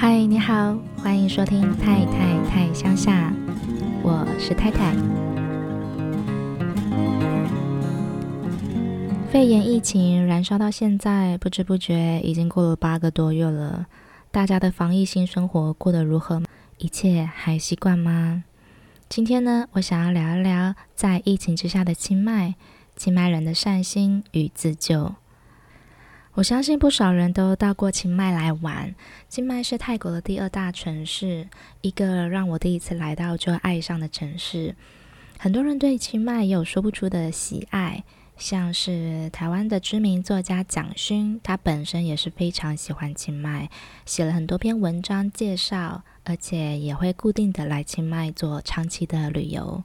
嗨，你好，欢迎收听太太太乡下，我是太太。肺炎疫情燃烧到现在，不知不觉已经过了八个多月了。大家的防疫新生活过得如何？一切还习惯吗？今天呢，我想要聊一聊在疫情之下的清迈，清迈人的善心与自救。我相信不少人都到过清迈来玩。清迈是泰国的第二大城市，一个让我第一次来到就爱上的城市。很多人对清迈也有说不出的喜爱，像是台湾的知名作家蒋勋，他本身也是非常喜欢清迈，写了很多篇文章介绍，而且也会固定的来清迈做长期的旅游。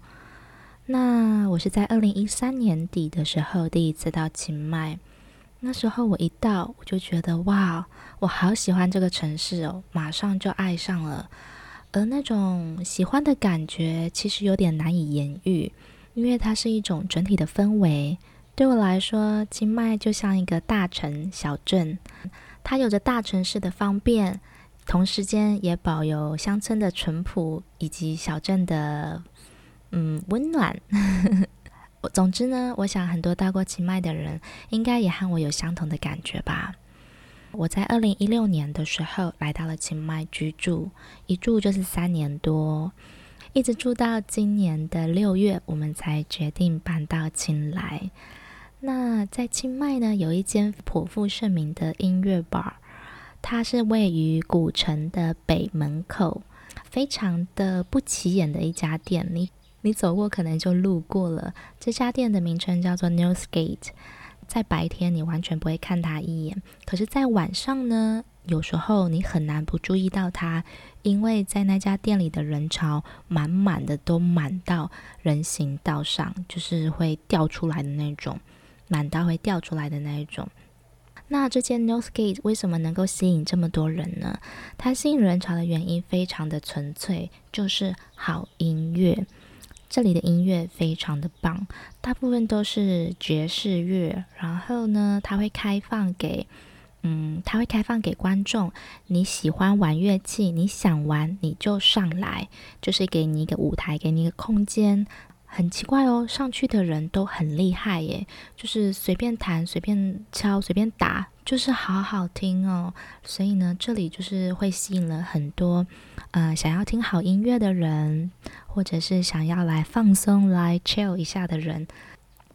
那我是在二零一三年底的时候第一次到清迈。那时候我一到，我就觉得哇，我好喜欢这个城市哦，马上就爱上了。而那种喜欢的感觉，其实有点难以言喻，因为它是一种整体的氛围。对我来说，清迈就像一个大城小镇，它有着大城市的方便，同时间也保有乡村的淳朴以及小镇的嗯温暖。总之呢，我想很多到过清迈的人，应该也和我有相同的感觉吧。我在二零一六年的时候来到了清迈居住，一住就是三年多，一直住到今年的六月，我们才决定搬到清莱。那在清迈呢，有一间颇负盛名的音乐 bar，它是位于古城的北门口，非常的不起眼的一家店。你你走过可能就路过了，这家店的名称叫做 Northgate。在白天你完全不会看它一眼，可是，在晚上呢，有时候你很难不注意到它，因为在那家店里的人潮满满的，都满到人行道上，就是会掉出来的那种，满到会掉出来的那一种。那这间 Northgate 为什么能够吸引这么多人呢？它吸引人潮的原因非常的纯粹，就是好音乐。这里的音乐非常的棒，大部分都是爵士乐。然后呢，它会开放给，嗯，它会开放给观众。你喜欢玩乐器，你想玩你就上来，就是给你一个舞台，给你一个空间。很奇怪哦，上去的人都很厉害耶，就是随便弹、随便敲、随便打，就是好好听哦。所以呢，这里就是会吸引了很多，呃，想要听好音乐的人，或者是想要来放松、来 chill 一下的人。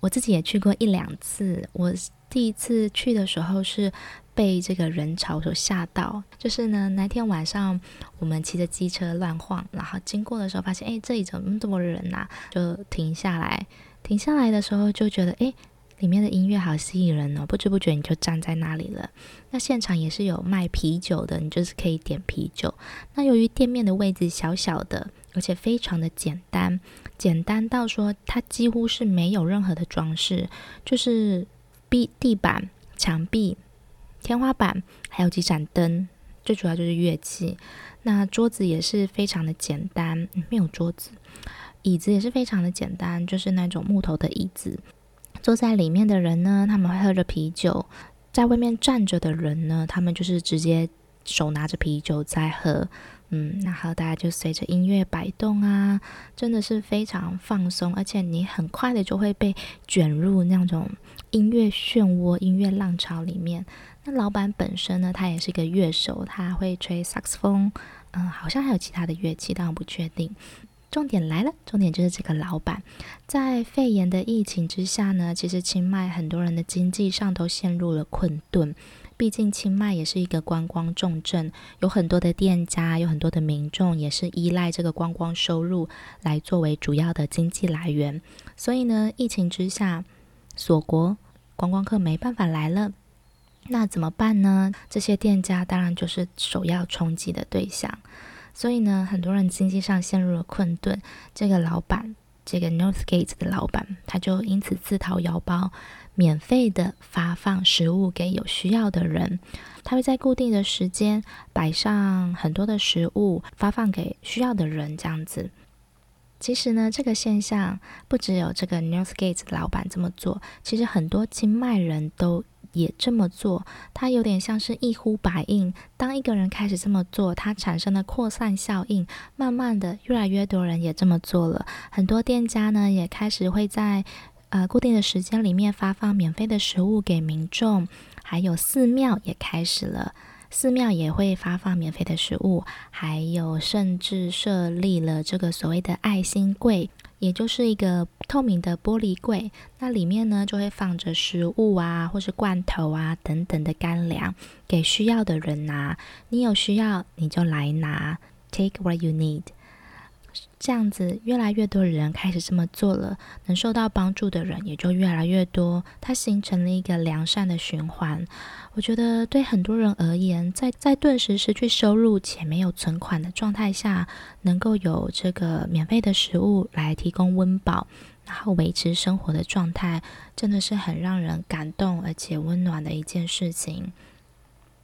我自己也去过一两次，我第一次去的时候是被这个人潮所吓到，就是呢，那天晚上我们骑着机车乱晃，然后经过的时候发现，哎，这里怎么那么多人呐？就停下来，停下来的时候就觉得，哎，里面的音乐好吸引人哦，不知不觉你就站在那里了。那现场也是有卖啤酒的，你就是可以点啤酒。那由于店面的位置小小的，而且非常的简单，简单到说它几乎是没有任何的装饰，就是壁、地板、墙壁。天花板还有几盏灯，最主要就是乐器。那桌子也是非常的简单，没有桌子。椅子也是非常的简单，就是那种木头的椅子。坐在里面的人呢，他们会喝着啤酒；在外面站着的人呢，他们就是直接手拿着啤酒在喝。嗯，然后大家就随着音乐摆动啊，真的是非常放松，而且你很快的就会被卷入那种音乐漩涡、音乐浪潮里面。那老板本身呢，他也是个乐手，他会吹萨克斯风，嗯，好像还有其他的乐器，但我不确定。重点来了，重点就是这个老板，在肺炎的疫情之下呢，其实清迈很多人的经济上都陷入了困顿。毕竟清迈也是一个观光重镇，有很多的店家，有很多的民众也是依赖这个观光收入来作为主要的经济来源。所以呢，疫情之下锁国，观光客没办法来了。那怎么办呢？这些店家当然就是首要冲击的对象，所以呢，很多人经济上陷入了困顿。这个老板，这个 Northgate 的老板，他就因此自掏腰包，免费的发放食物给有需要的人。他会在固定的时间摆上很多的食物，发放给需要的人，这样子。其实呢，这个现象不只有这个 Northgate 的老板这么做，其实很多清迈人都。也这么做，它有点像是一呼百应。当一个人开始这么做，它产生了扩散效应，慢慢的，越来越多人也这么做了。很多店家呢，也开始会在呃固定的时间里面发放免费的食物给民众，还有寺庙也开始了，寺庙也会发放免费的食物，还有甚至设立了这个所谓的爱心柜。也就是一个透明的玻璃柜，那里面呢就会放着食物啊，或是罐头啊等等的干粮，给需要的人拿。你有需要你就来拿，take what you need。这样子，越来越多的人开始这么做了，能受到帮助的人也就越来越多，它形成了一个良善的循环。我觉得对很多人而言，在在顿时失去收入且没有存款的状态下，能够有这个免费的食物来提供温饱，然后维持生活的状态，真的是很让人感动而且温暖的一件事情。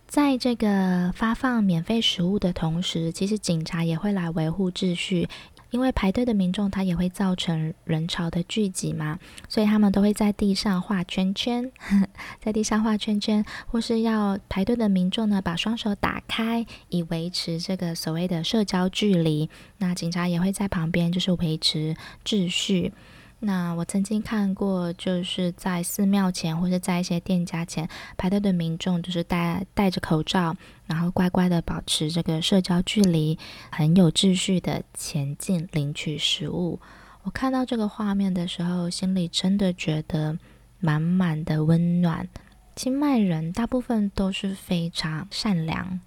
在这个发放免费食物的同时，其实警察也会来维护秩序。因为排队的民众，他也会造成人潮的聚集嘛，所以他们都会在地上画圈圈，在地上画圈圈，或是要排队的民众呢，把双手打开，以维持这个所谓的社交距离。那警察也会在旁边，就是维持秩序。那我曾经看过，就是在寺庙前或者在一些店家前排队的民众，就是戴戴着口罩，然后乖乖的保持这个社交距离，很有秩序的前进领取食物。我看到这个画面的时候，心里真的觉得满满的温暖。清迈人大部分都是非常善良，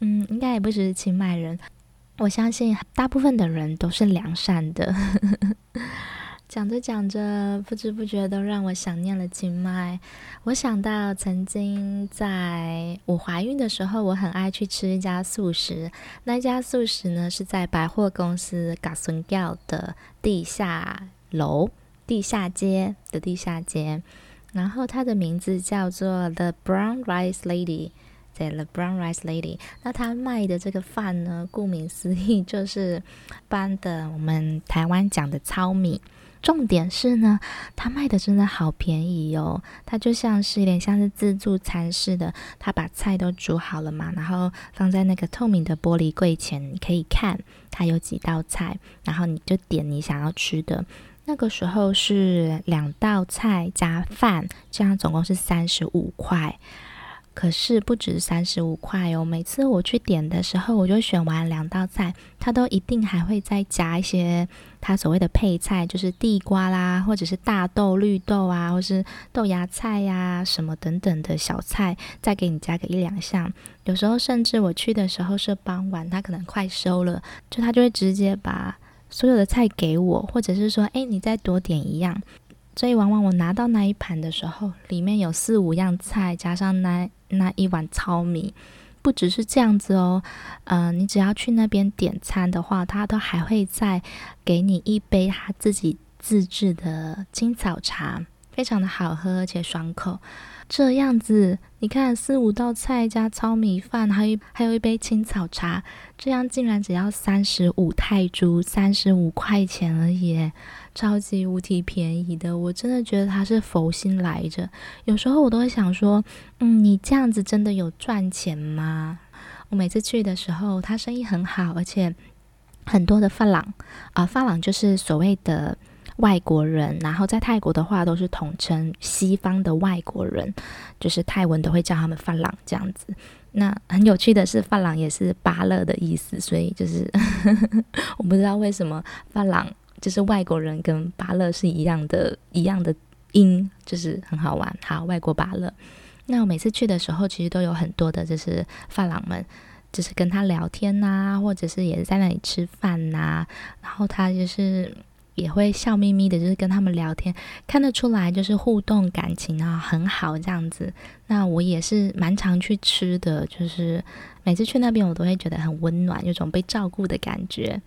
嗯，应该也不只是清迈人，我相信大部分的人都是良善的。讲着讲着，不知不觉都让我想念了清迈。我想到曾经在我怀孕的时候，我很爱去吃一家素食。那家素食呢，是在百货公司嘎孙轿的地下楼、地下街的地下街。然后它的名字叫做 The Brown Rice Lady，对，The Brown Rice Lady。那它卖的这个饭呢，顾名思义就是般的我们台湾讲的糙米。重点是呢，他卖的真的好便宜哦。他就像是有点像是自助餐似的，他把菜都煮好了嘛，然后放在那个透明的玻璃柜前，你可以看他有几道菜，然后你就点你想要吃的。那个时候是两道菜加饭，这样总共是三十五块。可是不止三十五块哦，每次我去点的时候，我就选完两道菜，他都一定还会再加一些他所谓的配菜，就是地瓜啦，或者是大豆、绿豆啊，或是豆芽菜呀、什么等等的小菜，再给你加个一两项。有时候甚至我去的时候是傍晚，他可能快收了，就他就会直接把所有的菜给我，或者是说，诶，你再多点一样。所以往往我拿到那一盘的时候，里面有四五样菜，加上那那一碗糙米，不只是这样子哦。嗯、你只要去那边点餐的话，他都还会再给你一杯他自己自制的青草茶，非常的好喝而且爽口。这样子，你看四五道菜加糙米饭，还有还有一杯青草茶，这样竟然只要三十五泰铢，三十五块钱而已。超级无敌便宜的，我真的觉得他是佛心来着。有时候我都会想说，嗯，你这样子真的有赚钱吗？我每次去的时候，他生意很好，而且很多的发廊啊、发廊就是所谓的外国人，然后在泰国的话都是统称西方的外国人，就是泰文都会叫他们发廊这样子。那很有趣的是，发廊也是芭乐的意思，所以就是 我不知道为什么发廊。就是外国人跟芭乐是一样的，一样的音，就是很好玩。好，外国芭乐。那我每次去的时候，其实都有很多的，就是发廊们，就是跟他聊天呐、或者是也是在那里吃饭呐、然后他就是也会笑眯眯的，就是跟他们聊天，看得出来就是互动感情啊很好这样子。那我也是蛮常去吃的，就是每次去那边，我都会觉得很温暖，有种被照顾的感觉。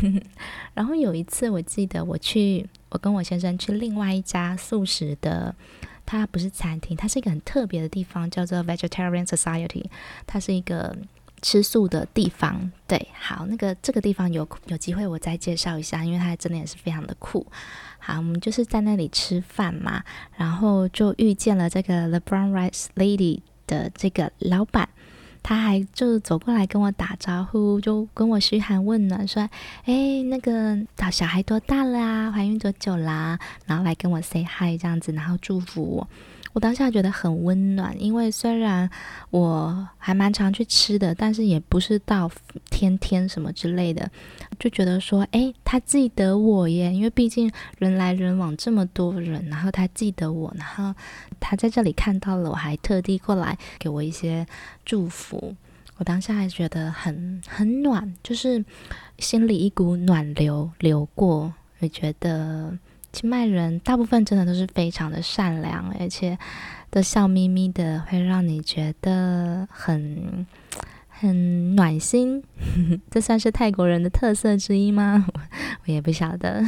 然后有一次，我记得我去，我跟我先生去另外一家素食的，它不是餐厅，它是一个很特别的地方，叫做 Vegetarian Society，它是一个吃素的地方。对，好，那个这个地方有有机会我再介绍一下，因为它真的也是非常的酷。好，我们就是在那里吃饭嘛，然后就遇见了这个 The Brown Rice Lady 的这个老板。他还就走过来跟我打招呼，就跟我嘘寒问暖，说：“哎，那个小孩多大了啊？怀孕多久啦？”然后来跟我 say hi 这样子，然后祝福我。我当下觉得很温暖，因为虽然我还蛮常去吃的，但是也不是到天天什么之类的，就觉得说，诶，他记得我耶，因为毕竟人来人往这么多人，然后他记得我，然后他在这里看到了我，还特地过来给我一些祝福，我当下还觉得很很暖，就是心里一股暖流流过，我觉得。清迈人大部分真的都是非常的善良，而且都笑眯眯的，会让你觉得很很暖心。这算是泰国人的特色之一吗？我也不晓得。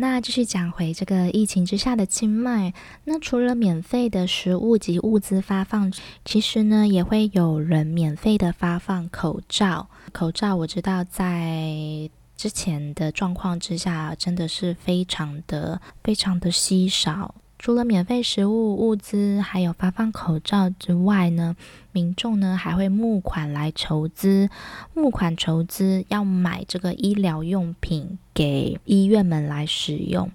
那继续讲回这个疫情之下的清迈。那除了免费的食物及物资发放，其实呢也会有人免费的发放口罩。口罩我知道在之前的状况之下，真的是非常的非常的稀少。除了免费食物物资，还有发放口罩之外呢，民众呢还会募款来筹资，募款筹资要买这个医疗用品给医院们来使用。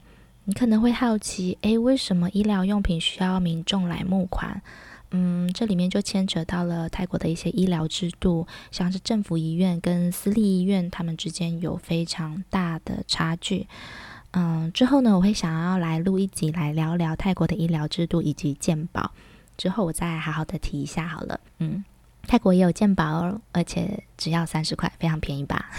你可能会好奇，诶，为什么医疗用品需要民众来募款？嗯，这里面就牵扯到了泰国的一些医疗制度，像是政府医院跟私立医院，他们之间有非常大的差距。嗯，之后呢，我会想要来录一集来聊聊泰国的医疗制度以及健保，之后我再好好的提一下好了。嗯，泰国也有健保，而且只要三十块，非常便宜吧？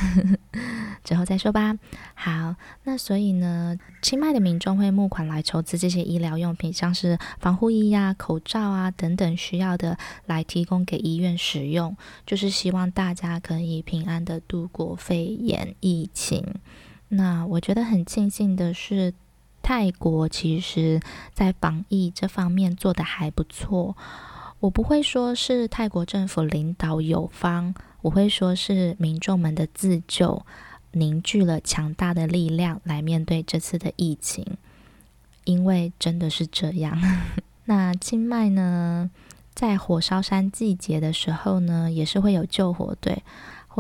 之后再说吧。好，那所以呢，清迈的民众会募款来筹资这些医疗用品，像是防护衣呀、啊、口罩啊等等需要的，来提供给医院使用，就是希望大家可以平安的度过肺炎疫情。那我觉得很庆幸的是，泰国其实在防疫这方面做得还不错。我不会说是泰国政府领导有方，我会说是民众们的自救凝聚了强大的力量来面对这次的疫情。因为真的是这样。那清迈呢，在火烧山季节的时候呢，也是会有救火队。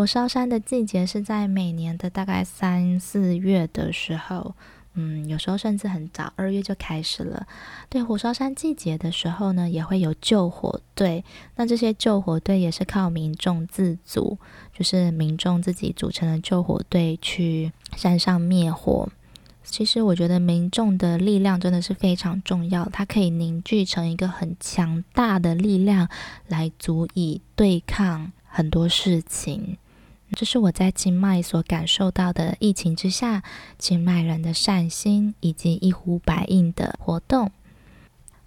火烧山的季节是在每年的大概三四月的时候，嗯，有时候甚至很早，二月就开始了。对，火烧山季节的时候呢，也会有救火队。那这些救火队也是靠民众自组，就是民众自己组成的救火队去山上灭火。其实我觉得民众的力量真的是非常重要，它可以凝聚成一个很强大的力量，来足以对抗。很多事情，这是我在清迈所感受到的。疫情之下，清迈人的善心以及一呼百应的活动。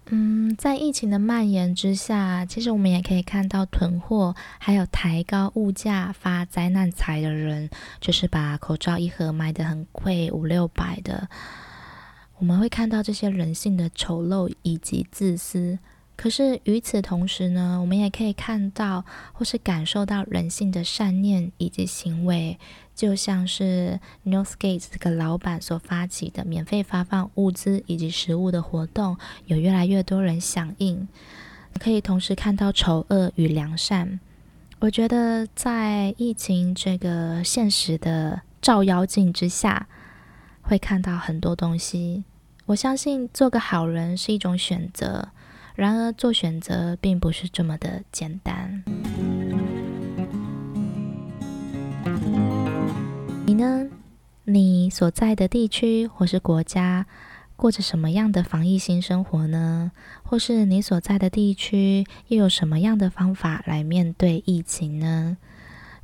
嗯，在疫情的蔓延之下，其实我们也可以看到囤货，还有抬高物价发灾难财的人，就是把口罩一盒卖得很贵，五六百的。我们会看到这些人性的丑陋以及自私。可是与此同时呢，我们也可以看到或是感受到人性的善念以及行为，就像是 Northgate 这个老板所发起的免费发放物资以及食物的活动，有越来越多人响应，可以同时看到丑恶与良善。我觉得在疫情这个现实的照妖镜之下，会看到很多东西。我相信做个好人是一种选择。然而，做选择并不是这么的简单。你呢？你所在的地区或是国家过着什么样的防疫新生活呢？或是你所在的地区又有什么样的方法来面对疫情呢？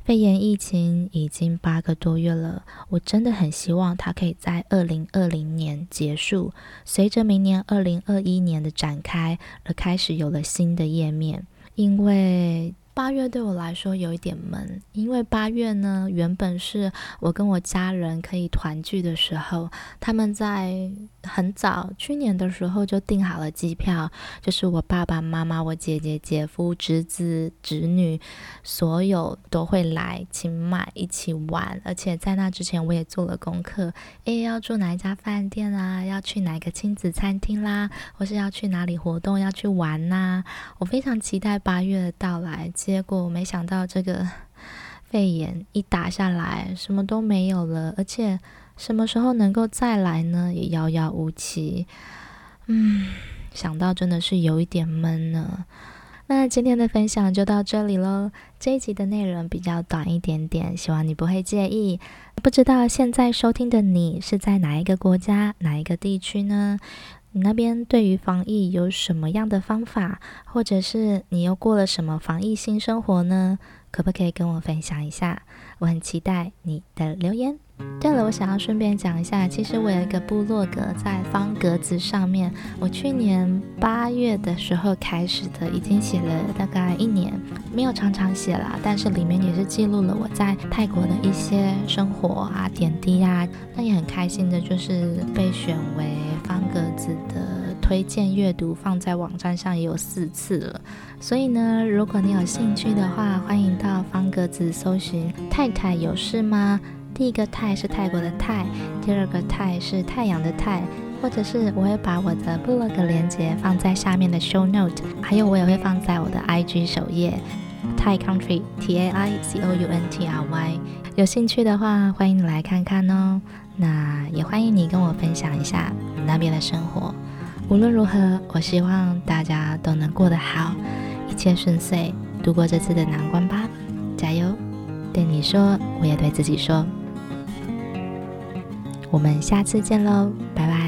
肺炎疫情已经八个多月了，我真的很希望它可以在二零二零年结束，随着明年二零二一年的展开而开始有了新的页面。因为八月对我来说有一点闷，因为八月呢，原本是我跟我家人可以团聚的时候。他们在很早去年的时候就订好了机票，就是我爸爸妈妈、我姐姐、姐夫、侄子、侄女，所有都会来清迈一起玩。而且在那之前，我也做了功课，诶，要住哪一家饭店啊？要去哪个亲子餐厅啦？或是要去哪里活动？要去玩呐、我非常期待八月的到来。结果没想到这个肺炎一打下来，什么都没有了，而且什么时候能够再来呢？也遥遥无期。嗯，想到真的是有一点闷呢。那今天的分享就到这里喽。这一集的内容比较短一点点，希望你不会介意。不知道现在收听的你是在哪一个国家、哪一个地区呢？你那边对于防疫有什么样的方法，或者是你又过了什么防疫新生活呢？可不可以跟我分享一下？我很期待你的留言。对了，我想要顺便讲一下，其实我有一个部落格在方格子上面，我去年八月的时候开始的，已经写了大概一年，没有常常写啦，但是里面也是记录了我在泰国的一些生活啊点滴啊，那也很开心的，就是被选为方格子的推荐阅读，放在网站上也有四次了，所以呢，如果你有兴趣的话，欢迎到方格子搜寻“泰泰有事吗”。第一个泰是泰国的泰，第二个泰是太阳的泰，或者是我会把我的 blog 链接放在下面的 show note，还有我也会放在我的 IG 首页，Thai Country T A I C O U N T R Y，有兴趣的话欢迎你来看看哦。那也欢迎你跟我分享一下那边的生活。无论如何，我希望大家都能过得好，一切顺遂，度过这次的难关吧，加油！对你说，我也对自己说。我们下次见喽，拜拜。